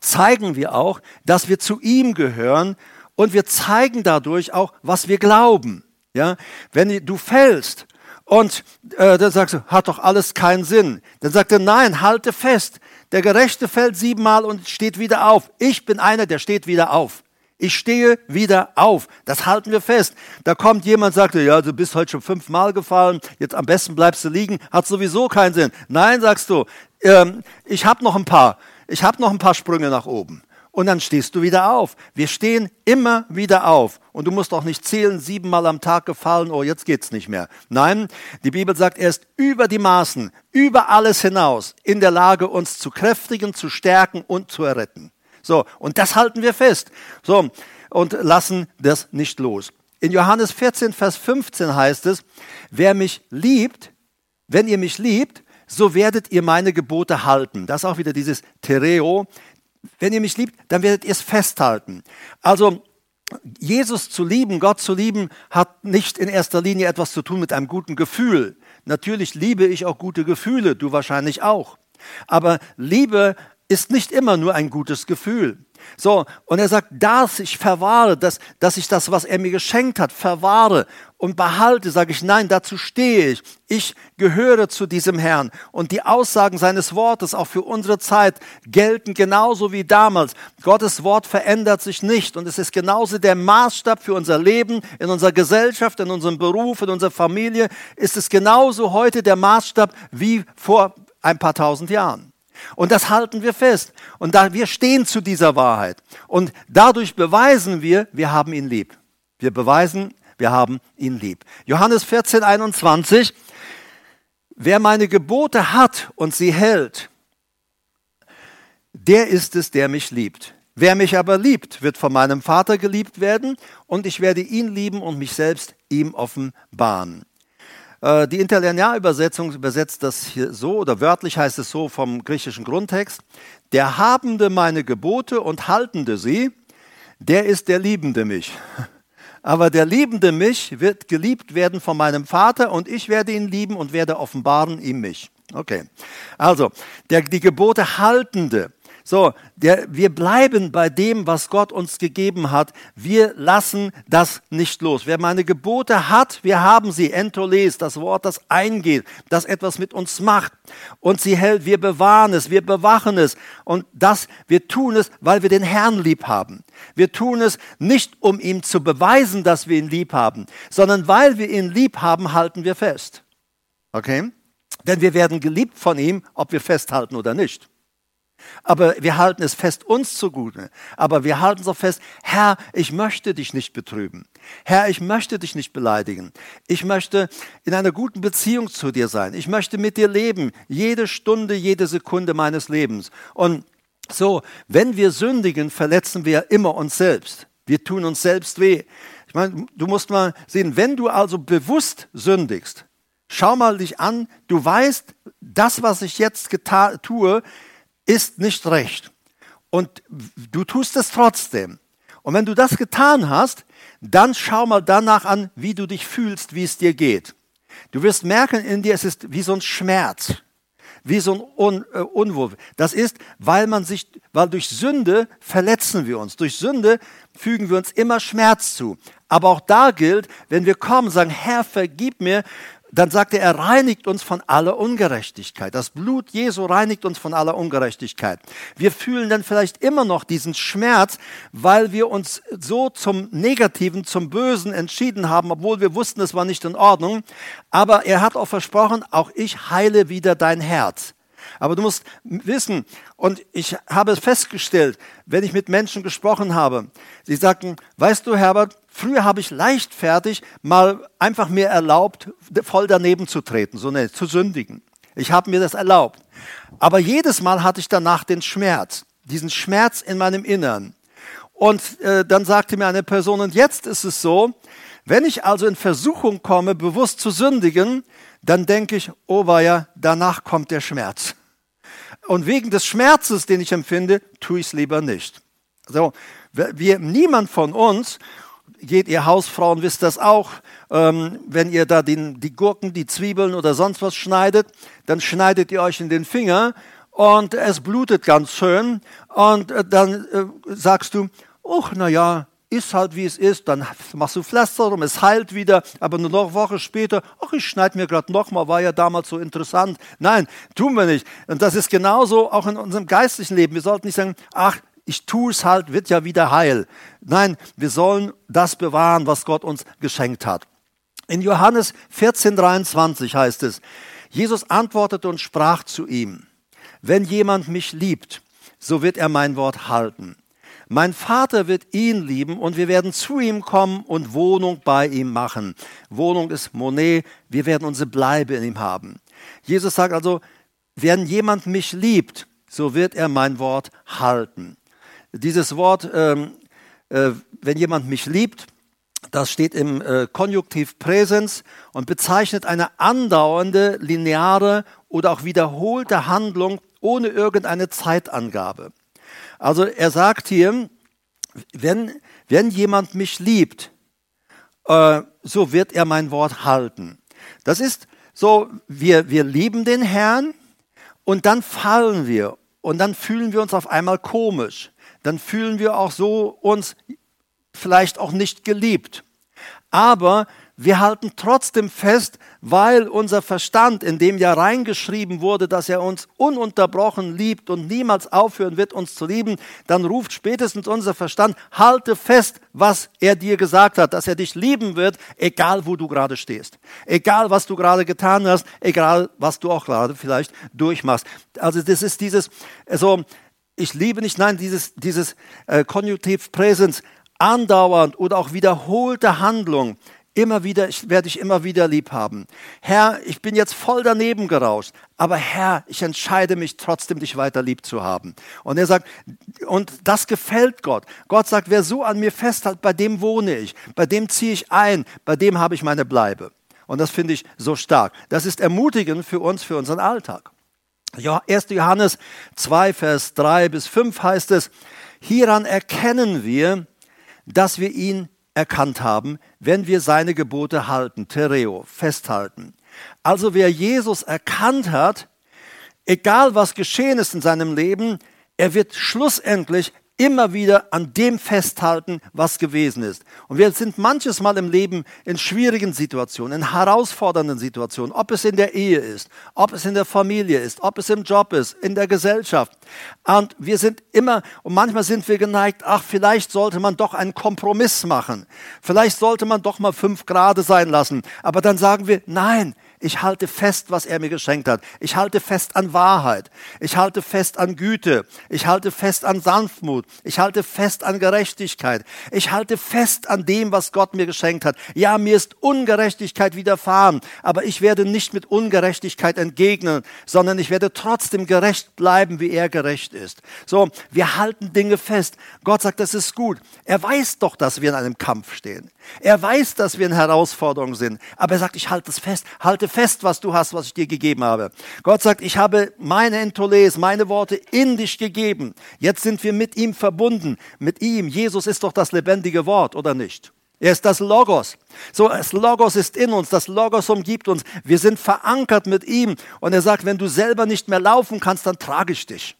Speaker 1: zeigen wir auch, dass wir zu ihm gehören und wir zeigen dadurch auch, was wir glauben. Ja, wenn du fällst und äh, dann sagst du, hat doch alles keinen Sinn. Dann sagt er, nein, halte fest. Der Gerechte fällt siebenmal und steht wieder auf. Ich bin einer, der steht wieder auf. Ich stehe wieder auf. Das halten wir fest. Da kommt jemand, sagt, ja, du bist heute schon fünfmal gefallen, jetzt am besten bleibst du liegen, hat sowieso keinen Sinn. Nein, sagst du, ähm, ich habe noch ein paar, ich habe noch ein paar Sprünge nach oben und dann stehst du wieder auf. Wir stehen immer wieder auf. Und du musst auch nicht zählen, siebenmal am Tag gefallen, oh, jetzt geht's nicht mehr. Nein, die Bibel sagt, er ist über die Maßen, über alles hinaus in der Lage, uns zu kräftigen, zu stärken und zu erretten. So, und das halten wir fest. So, und lassen das nicht los. In Johannes 14, Vers 15 heißt es, wer mich liebt, wenn ihr mich liebt, so werdet ihr meine Gebote halten. Das ist auch wieder dieses Tereo, wenn ihr mich liebt, dann werdet ihr es festhalten. Also Jesus zu lieben, Gott zu lieben, hat nicht in erster Linie etwas zu tun mit einem guten Gefühl. Natürlich liebe ich auch gute Gefühle, du wahrscheinlich auch. Aber Liebe ist nicht immer nur ein gutes Gefühl. So, und er sagt, dass ich verwahre, dass, dass ich das, was er mir geschenkt hat, verwahre und behalte, sage ich, nein, dazu stehe ich. Ich gehöre zu diesem Herrn. Und die Aussagen seines Wortes auch für unsere Zeit gelten genauso wie damals. Gottes Wort verändert sich nicht. Und es ist genauso der Maßstab für unser Leben, in unserer Gesellschaft, in unserem Beruf, in unserer Familie. Ist es genauso heute der Maßstab wie vor ein paar tausend Jahren. Und das halten wir fest. Und da, wir stehen zu dieser Wahrheit. Und dadurch beweisen wir, wir haben ihn lieb. Wir beweisen, wir haben ihn lieb. Johannes 14, 21. Wer meine Gebote hat und sie hält, der ist es, der mich liebt. Wer mich aber liebt, wird von meinem Vater geliebt werden und ich werde ihn lieben und mich selbst ihm offenbaren. Äh, die Interlinearübersetzung übersetzt das hier so, oder wörtlich heißt es so vom griechischen Grundtext, der Habende meine Gebote und haltende sie, der ist der Liebende mich. <laughs> Aber der Liebende mich wird geliebt werden von meinem Vater und ich werde ihn lieben und werde offenbaren ihm mich. Okay. Also, der, die Gebote haltende, so, der, wir bleiben bei dem, was Gott uns gegeben hat. Wir lassen das nicht los. Wer meine Gebote hat, wir haben sie. Entoles, das Wort, das eingeht, das etwas mit uns macht. Und sie hält, wir bewahren es, wir bewachen es. Und das, wir tun es, weil wir den Herrn lieb haben. Wir tun es nicht, um ihm zu beweisen, dass wir ihn lieb haben, sondern weil wir ihn lieb haben, halten wir fest. Okay? Denn wir werden geliebt von ihm, ob wir festhalten oder nicht. Aber wir halten es fest uns zugute. Aber wir halten so fest, Herr, ich möchte dich nicht betrüben. Herr, ich möchte dich nicht beleidigen. Ich möchte in einer guten Beziehung zu dir sein. Ich möchte mit dir leben. Jede Stunde, jede Sekunde meines Lebens. Und so, wenn wir sündigen, verletzen wir immer uns selbst. Wir tun uns selbst weh. Ich meine, du musst mal sehen, wenn du also bewusst sündigst, schau mal dich an, du weißt, das, was ich jetzt tue, ist nicht recht. Und du tust es trotzdem. Und wenn du das getan hast, dann schau mal danach an, wie du dich fühlst, wie es dir geht. Du wirst merken in dir, es ist wie so ein Schmerz, wie so ein Un äh, Unwohl. Das ist, weil man sich, weil durch Sünde verletzen wir uns. Durch Sünde fügen wir uns immer Schmerz zu. Aber auch da gilt, wenn wir kommen, sagen, Herr, vergib mir, dann sagt er, er reinigt uns von aller Ungerechtigkeit. Das Blut Jesu reinigt uns von aller Ungerechtigkeit. Wir fühlen dann vielleicht immer noch diesen Schmerz, weil wir uns so zum Negativen, zum Bösen entschieden haben, obwohl wir wussten, es war nicht in Ordnung. Aber er hat auch versprochen, auch ich heile wieder dein Herz. Aber du musst wissen, und ich habe es festgestellt, wenn ich mit Menschen gesprochen habe, sie sagten, weißt du, Herbert, früher habe ich leichtfertig mal einfach mir erlaubt, voll daneben zu treten, so ne, zu sündigen. Ich habe mir das erlaubt. Aber jedes Mal hatte ich danach den Schmerz, diesen Schmerz in meinem Innern. Und äh, dann sagte mir eine Person, und jetzt ist es so, wenn ich also in Versuchung komme, bewusst zu sündigen, dann denke ich, oh weia, danach kommt der Schmerz. Und wegen des Schmerzes, den ich empfinde, tue ich es lieber nicht. So, wir, niemand von uns, geht ihr Hausfrauen, wisst das auch, ähm, wenn ihr da den, die Gurken, die Zwiebeln oder sonst was schneidet, dann schneidet ihr euch in den Finger und es blutet ganz schön und äh, dann äh, sagst du, ach, na ja, ist halt wie es ist, dann machst du Pflaster rum, es heilt wieder, aber nur noch eine Woche später, ach, ich schneide mir gerade nochmal, war ja damals so interessant. Nein, tun wir nicht. Und das ist genauso auch in unserem geistlichen Leben. Wir sollten nicht sagen, ach, ich tue es halt, wird ja wieder heil. Nein, wir sollen das bewahren, was Gott uns geschenkt hat. In Johannes 14, 23 heißt es, Jesus antwortete und sprach zu ihm, wenn jemand mich liebt, so wird er mein Wort halten. Mein Vater wird ihn lieben und wir werden zu ihm kommen und Wohnung bei ihm machen. Wohnung ist Monet, wir werden unsere Bleibe in ihm haben. Jesus sagt also, wenn jemand mich liebt, so wird er mein Wort halten. Dieses Wort, ähm, äh, wenn jemand mich liebt, das steht im äh, Konjunktiv Präsens und bezeichnet eine andauernde, lineare oder auch wiederholte Handlung ohne irgendeine Zeitangabe. Also er sagt hier, wenn, wenn jemand mich liebt, äh, so wird er mein Wort halten. Das ist so, wir, wir lieben den Herrn und dann fallen wir und dann fühlen wir uns auf einmal komisch. Dann fühlen wir auch so uns vielleicht auch nicht geliebt. Aber wir halten trotzdem fest, weil unser Verstand, in dem ja reingeschrieben wurde, dass er uns ununterbrochen liebt und niemals aufhören wird, uns zu lieben, dann ruft spätestens unser Verstand, halte fest, was er dir gesagt hat, dass er dich lieben wird, egal wo du gerade stehst, egal was du gerade getan hast, egal was du auch gerade vielleicht durchmachst. Also das ist dieses, also ich liebe nicht, nein, dieses, dieses äh, Konjunktiv Präsens, andauernd oder auch wiederholte Handlung, immer wieder, ich werde dich immer wieder lieb haben. Herr, ich bin jetzt voll daneben gerauscht, aber Herr, ich entscheide mich trotzdem, dich weiter lieb zu haben. Und er sagt, und das gefällt Gott. Gott sagt, wer so an mir festhält, bei dem wohne ich, bei dem ziehe ich ein, bei dem habe ich meine Bleibe. Und das finde ich so stark. Das ist ermutigend für uns, für unseren Alltag. 1. Johannes 2, Vers 3 bis 5 heißt es, hieran erkennen wir, dass wir ihn erkannt haben, wenn wir seine Gebote halten, Tereo, festhalten. Also wer Jesus erkannt hat, egal was geschehen ist in seinem Leben, er wird schlussendlich immer wieder an dem festhalten, was gewesen ist. Und wir sind manches Mal im Leben in schwierigen Situationen, in herausfordernden Situationen, ob es in der Ehe ist, ob es in der Familie ist, ob es im Job ist, in der Gesellschaft. Und wir sind immer, und manchmal sind wir geneigt, ach, vielleicht sollte man doch einen Kompromiss machen. Vielleicht sollte man doch mal fünf Grade sein lassen. Aber dann sagen wir, nein, ich halte fest, was er mir geschenkt hat. Ich halte fest an Wahrheit. Ich halte fest an Güte. Ich halte fest an Sanftmut. Ich halte fest an Gerechtigkeit. Ich halte fest an dem, was Gott mir geschenkt hat. Ja, mir ist Ungerechtigkeit widerfahren, aber ich werde nicht mit Ungerechtigkeit entgegnen, sondern ich werde trotzdem gerecht bleiben, wie er gerecht ist. So, wir halten Dinge fest. Gott sagt, das ist gut. Er weiß doch, dass wir in einem Kampf stehen. Er weiß, dass wir in Herausforderungen sind, aber er sagt, ich halte es fest, halte fest, was du hast, was ich dir gegeben habe. Gott sagt, ich habe meine Entoles, meine Worte in dich gegeben. Jetzt sind wir mit ihm verbunden, mit ihm. Jesus ist doch das lebendige Wort, oder nicht? Er ist das Logos. So, das Logos ist in uns, das Logos umgibt uns. Wir sind verankert mit ihm. Und er sagt, wenn du selber nicht mehr laufen kannst, dann trage ich dich.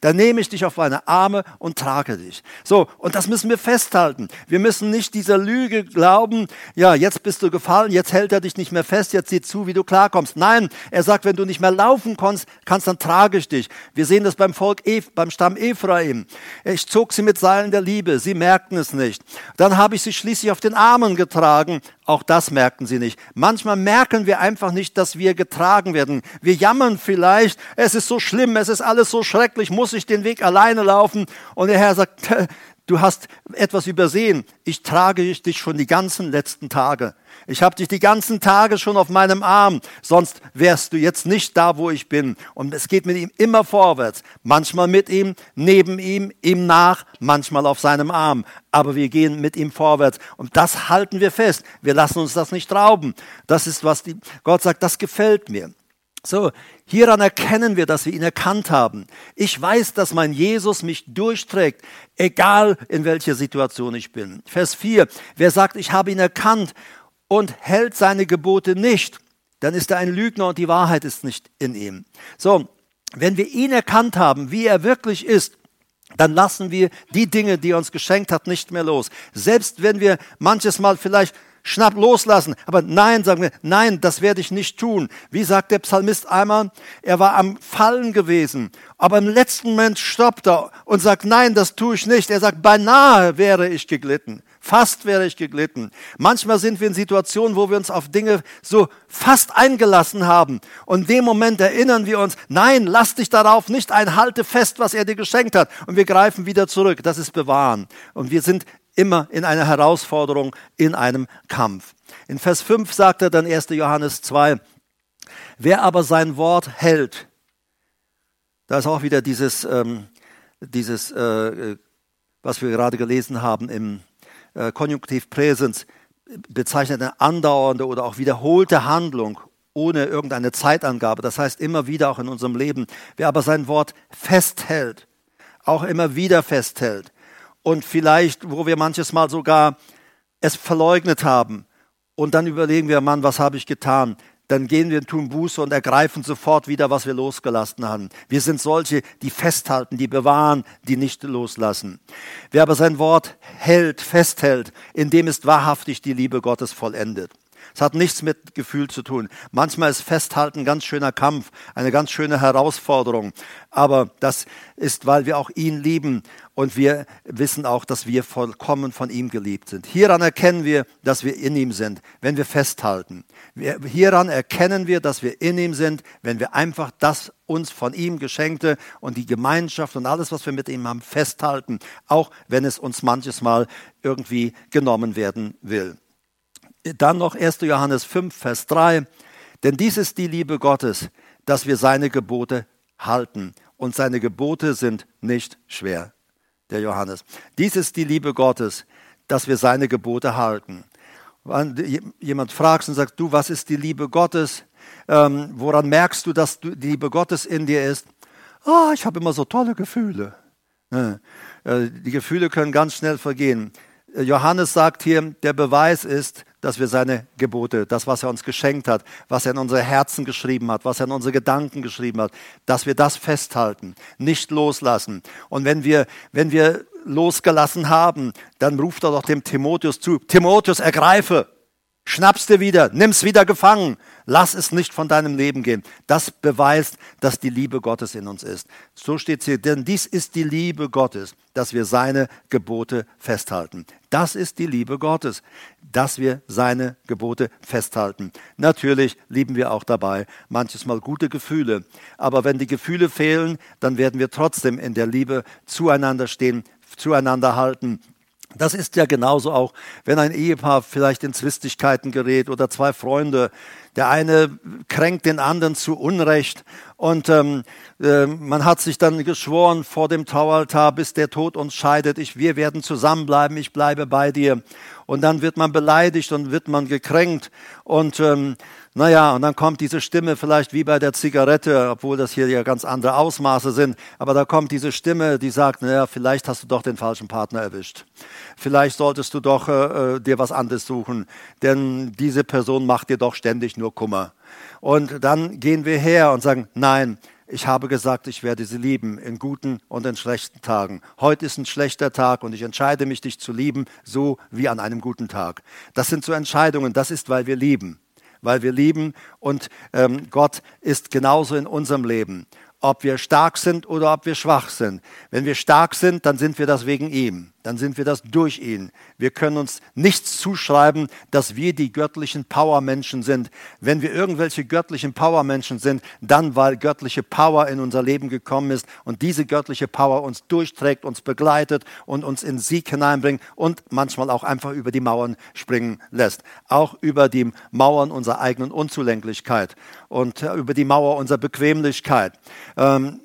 Speaker 1: Dann nehme ich dich auf meine Arme und trage dich. So, und das müssen wir festhalten. Wir müssen nicht dieser Lüge glauben, ja, jetzt bist du gefallen, jetzt hält er dich nicht mehr fest, jetzt sieh zu, wie du klarkommst. Nein, er sagt, wenn du nicht mehr laufen kannst, kannst dann trage ich dich. Wir sehen das beim Volk, beim Stamm Ephraim. Ich zog sie mit Seilen der Liebe, sie merkten es nicht. Dann habe ich sie schließlich auf den Armen getragen, auch das merkten sie nicht. Manchmal merken wir einfach nicht, dass wir getragen werden. Wir jammern vielleicht, es ist so schlimm, es ist alles so schrecklich, muss ich den Weg alleine laufen? Und der Herr sagt, <laughs> du hast etwas übersehen. Ich trage dich schon die ganzen letzten Tage. Ich habe dich die ganzen Tage schon auf meinem Arm, sonst wärst du jetzt nicht da, wo ich bin. Und es geht mit ihm immer vorwärts. Manchmal mit ihm, neben ihm, ihm nach, manchmal auf seinem Arm. Aber wir gehen mit ihm vorwärts. Und das halten wir fest. Wir lassen uns das nicht rauben. Das ist, was die, Gott sagt, das gefällt mir. So, hieran erkennen wir, dass wir ihn erkannt haben. Ich weiß, dass mein Jesus mich durchträgt, egal in welcher Situation ich bin. Vers 4. Wer sagt, ich habe ihn erkannt und hält seine Gebote nicht, dann ist er ein Lügner und die Wahrheit ist nicht in ihm. So, wenn wir ihn erkannt haben, wie er wirklich ist, dann lassen wir die Dinge, die er uns geschenkt hat, nicht mehr los. Selbst wenn wir manches Mal vielleicht schnapp loslassen. Aber nein, sagen wir, nein, das werde ich nicht tun. Wie sagt der Psalmist einmal, er war am Fallen gewesen, aber im letzten Moment stoppt er und sagt, nein, das tue ich nicht. Er sagt, beinahe wäre ich geglitten. Fast wäre ich geglitten. Manchmal sind wir in Situationen, wo wir uns auf Dinge so fast eingelassen haben. Und in dem Moment erinnern wir uns, nein, lass dich darauf nicht ein, halte fest, was er dir geschenkt hat. Und wir greifen wieder zurück. Das ist Bewahren. Und wir sind immer in einer Herausforderung, in einem Kampf. In Vers 5 sagt er dann 1. Johannes 2, wer aber sein Wort hält, da ist auch wieder dieses, ähm, dieses äh, was wir gerade gelesen haben im äh, Konjunktiv Präsens, bezeichnet eine andauernde oder auch wiederholte Handlung ohne irgendeine Zeitangabe. Das heißt immer wieder auch in unserem Leben. Wer aber sein Wort festhält, auch immer wieder festhält, und vielleicht, wo wir manches Mal sogar es verleugnet haben und dann überlegen wir, Mann, was habe ich getan? Dann gehen wir tun Buße und ergreifen sofort wieder, was wir losgelassen haben. Wir sind solche, die festhalten, die bewahren, die nicht loslassen. Wer aber sein Wort hält, festhält, in dem ist wahrhaftig die Liebe Gottes vollendet. Es hat nichts mit Gefühl zu tun. Manchmal ist Festhalten ein ganz schöner Kampf, eine ganz schöne Herausforderung. Aber das ist, weil wir auch ihn lieben und wir wissen auch, dass wir vollkommen von ihm geliebt sind. Hieran erkennen wir, dass wir in ihm sind, wenn wir festhalten. hieran erkennen wir, dass wir in ihm sind, wenn wir einfach das uns von ihm geschenkte und die Gemeinschaft und alles, was wir mit ihm haben, festhalten, auch wenn es uns manches Mal irgendwie genommen werden will. Dann noch 1. Johannes 5, Vers 3. Denn dies ist die Liebe Gottes, dass wir seine Gebote halten. Und seine Gebote sind nicht schwer. Der Johannes. Dies ist die Liebe Gottes, dass wir seine Gebote halten. Wenn jemand fragt und sagt, du, was ist die Liebe Gottes? Ähm, woran merkst du, dass die Liebe Gottes in dir ist? oh, ich habe immer so tolle Gefühle. Äh, die Gefühle können ganz schnell vergehen. Johannes sagt hier, der Beweis ist, dass wir seine Gebote, das, was er uns geschenkt hat, was er in unsere Herzen geschrieben hat, was er in unsere Gedanken geschrieben hat, dass wir das festhalten, nicht loslassen. Und wenn wir, wenn wir losgelassen haben, dann ruft er doch dem Timotheus zu, Timotheus, ergreife, schnapp's dir wieder, nimm's wieder gefangen, lass es nicht von deinem Leben gehen. Das beweist, dass die Liebe Gottes in uns ist. So steht hier, denn dies ist die Liebe Gottes, dass wir seine Gebote festhalten. Das ist die Liebe Gottes, dass wir seine Gebote festhalten. Natürlich lieben wir auch dabei manches Mal gute Gefühle, aber wenn die Gefühle fehlen, dann werden wir trotzdem in der Liebe zueinander stehen, zueinander halten das ist ja genauso auch, wenn ein Ehepaar vielleicht in Zwistigkeiten gerät oder zwei Freunde. Der eine kränkt den anderen zu Unrecht und ähm, äh, man hat sich dann geschworen vor dem Traualtar, bis der Tod uns scheidet, ich, wir werden zusammenbleiben, ich bleibe bei dir. Und dann wird man beleidigt und wird man gekränkt und ähm, naja, und dann kommt diese Stimme vielleicht wie bei der Zigarette, obwohl das hier ja ganz andere Ausmaße sind, aber da kommt diese Stimme, die sagt, naja, vielleicht hast du doch den falschen Partner erwischt. Vielleicht solltest du doch äh, äh, dir was anderes suchen, denn diese Person macht dir doch ständig nur Kummer. Und dann gehen wir her und sagen, nein, ich habe gesagt, ich werde sie lieben in guten und in schlechten Tagen. Heute ist ein schlechter Tag und ich entscheide mich, dich zu lieben, so wie an einem guten Tag. Das sind so Entscheidungen, das ist, weil wir lieben weil wir lieben und ähm, Gott ist genauso in unserem Leben ob wir stark sind oder ob wir schwach sind. Wenn wir stark sind, dann sind wir das wegen ihm, dann sind wir das durch ihn. Wir können uns nichts zuschreiben, dass wir die göttlichen Powermenschen sind. Wenn wir irgendwelche göttlichen Powermenschen sind, dann weil göttliche Power in unser Leben gekommen ist und diese göttliche Power uns durchträgt, uns begleitet und uns in Sieg hineinbringt und manchmal auch einfach über die Mauern springen lässt. Auch über die Mauern unserer eigenen Unzulänglichkeit und äh, über die Mauer unserer Bequemlichkeit. Ähm,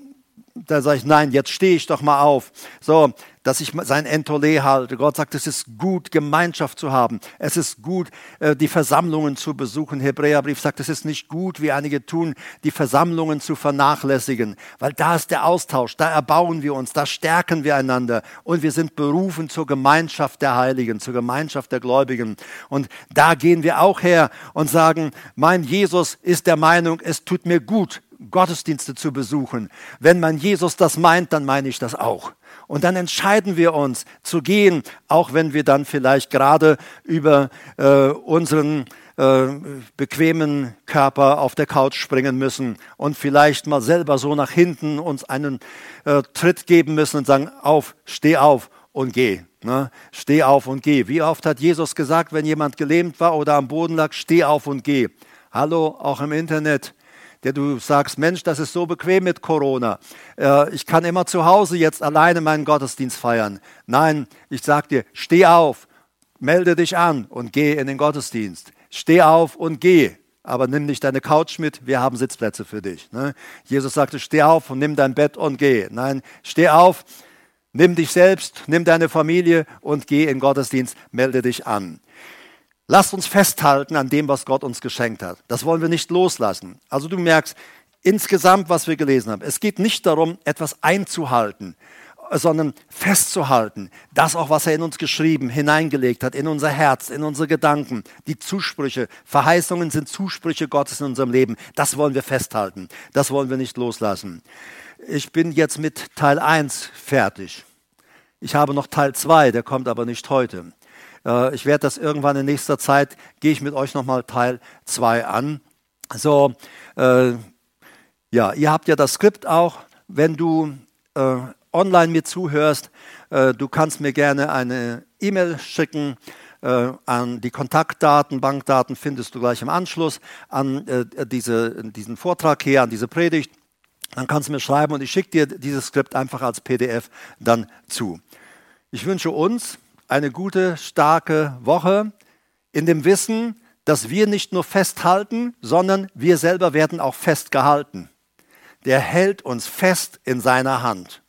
Speaker 1: da sage ich, nein, jetzt stehe ich doch mal auf. So, dass ich sein Entole halte. Gott sagt, es ist gut, Gemeinschaft zu haben. Es ist gut, äh, die Versammlungen zu besuchen. Hebräerbrief sagt, es ist nicht gut, wie einige tun, die Versammlungen zu vernachlässigen, weil da ist der Austausch, da erbauen wir uns, da stärken wir einander und wir sind berufen zur Gemeinschaft der Heiligen, zur Gemeinschaft der Gläubigen. Und da gehen wir auch her und sagen, mein Jesus ist der Meinung, es tut mir gut, Gottesdienste zu besuchen. Wenn man Jesus das meint, dann meine ich das auch. Und dann entscheiden wir uns zu gehen, auch wenn wir dann vielleicht gerade über äh, unseren äh, bequemen Körper auf der Couch springen müssen und vielleicht mal selber so nach hinten uns einen äh, Tritt geben müssen und sagen, auf, steh auf und geh. Ne? Steh auf und geh. Wie oft hat Jesus gesagt, wenn jemand gelähmt war oder am Boden lag, steh auf und geh. Hallo, auch im Internet der du sagst, Mensch, das ist so bequem mit Corona. Äh, ich kann immer zu Hause jetzt alleine meinen Gottesdienst feiern. Nein, ich sag dir, steh auf, melde dich an und geh in den Gottesdienst. Steh auf und geh. Aber nimm nicht deine Couch mit, wir haben Sitzplätze für dich. Ne? Jesus sagte, steh auf und nimm dein Bett und geh. Nein, steh auf, nimm dich selbst, nimm deine Familie und geh in den Gottesdienst, melde dich an. Lasst uns festhalten an dem, was Gott uns geschenkt hat. Das wollen wir nicht loslassen. Also du merkst insgesamt, was wir gelesen haben. Es geht nicht darum, etwas einzuhalten, sondern festzuhalten, das auch, was er in uns geschrieben, hineingelegt hat, in unser Herz, in unsere Gedanken, die Zusprüche, Verheißungen sind Zusprüche Gottes in unserem Leben. Das wollen wir festhalten. Das wollen wir nicht loslassen. Ich bin jetzt mit Teil 1 fertig. Ich habe noch Teil 2, der kommt aber nicht heute. Äh, ich werde das irgendwann in nächster Zeit, gehe ich mit euch nochmal Teil 2 an. So, äh, ja, ihr habt ja das Skript auch. Wenn du äh, online mir zuhörst, äh, du kannst mir gerne eine E-Mail schicken äh, an die Kontaktdaten, Bankdaten findest du gleich im Anschluss an äh, diese, diesen Vortrag hier, an diese Predigt. Dann kannst du mir schreiben und ich schicke dir dieses Skript einfach als PDF dann zu. Ich wünsche uns eine gute, starke Woche in dem Wissen, dass wir nicht nur festhalten, sondern wir selber werden auch festgehalten. Der hält uns fest in seiner Hand.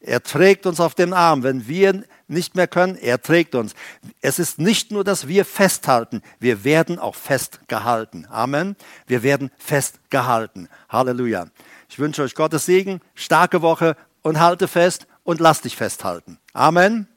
Speaker 1: Er trägt uns auf dem Arm. Wenn wir nicht mehr können, er trägt uns. Es ist nicht nur, dass wir festhalten, wir werden auch festgehalten. Amen. Wir werden festgehalten. Halleluja. Ich wünsche euch Gottes Segen, starke Woche und halte fest und lass dich festhalten. Amen.